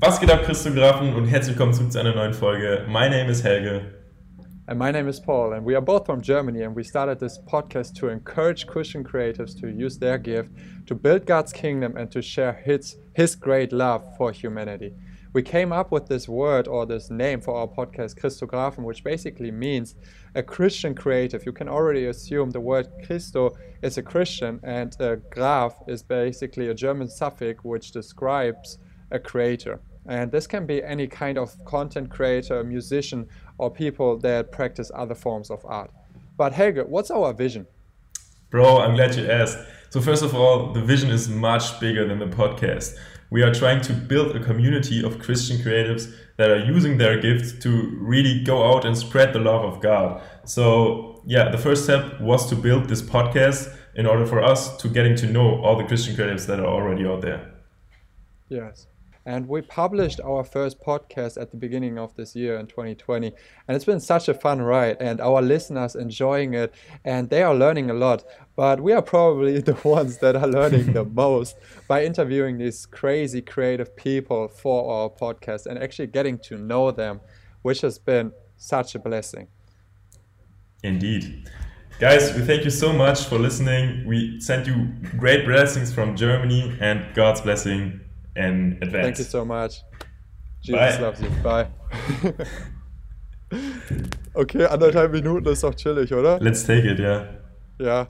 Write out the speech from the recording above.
Was geht ab, Christografen und herzlich willkommen zurück zu einer neuen Folge. My name is Helge. And my name is Paul, and we are both from Germany, and we started this podcast to encourage Christian creatives to use their gift to build God's kingdom and to share His, his great love for humanity. We came up with this word or this name for our podcast, Christografen, which basically means a Christian creative. You can already assume the word Christo is a Christian, and a Graf is basically a German suffix which describes a creator. And this can be any kind of content creator, musician, or people that practice other forms of art. But Helge, what's our vision? Bro, I'm glad you asked. So, first of all, the vision is much bigger than the podcast. We are trying to build a community of Christian creatives that are using their gifts to really go out and spread the love of God. So, yeah, the first step was to build this podcast in order for us to getting to know all the Christian creatives that are already out there. Yes. And we published our first podcast at the beginning of this year in 2020. And it's been such a fun ride, and our listeners enjoying it, and they are learning a lot. But we are probably the ones that are learning the most by interviewing these crazy creative people for our podcast and actually getting to know them, which has been such a blessing. Indeed. Guys, we thank you so much for listening. We send you great blessings from Germany and God's blessing in advance. Thank you so much. Jesus Bye. loves you. Bye. okay, anderthalb Minuten ist doch chillig, oder? Let's take it, ja. Yeah. Ja.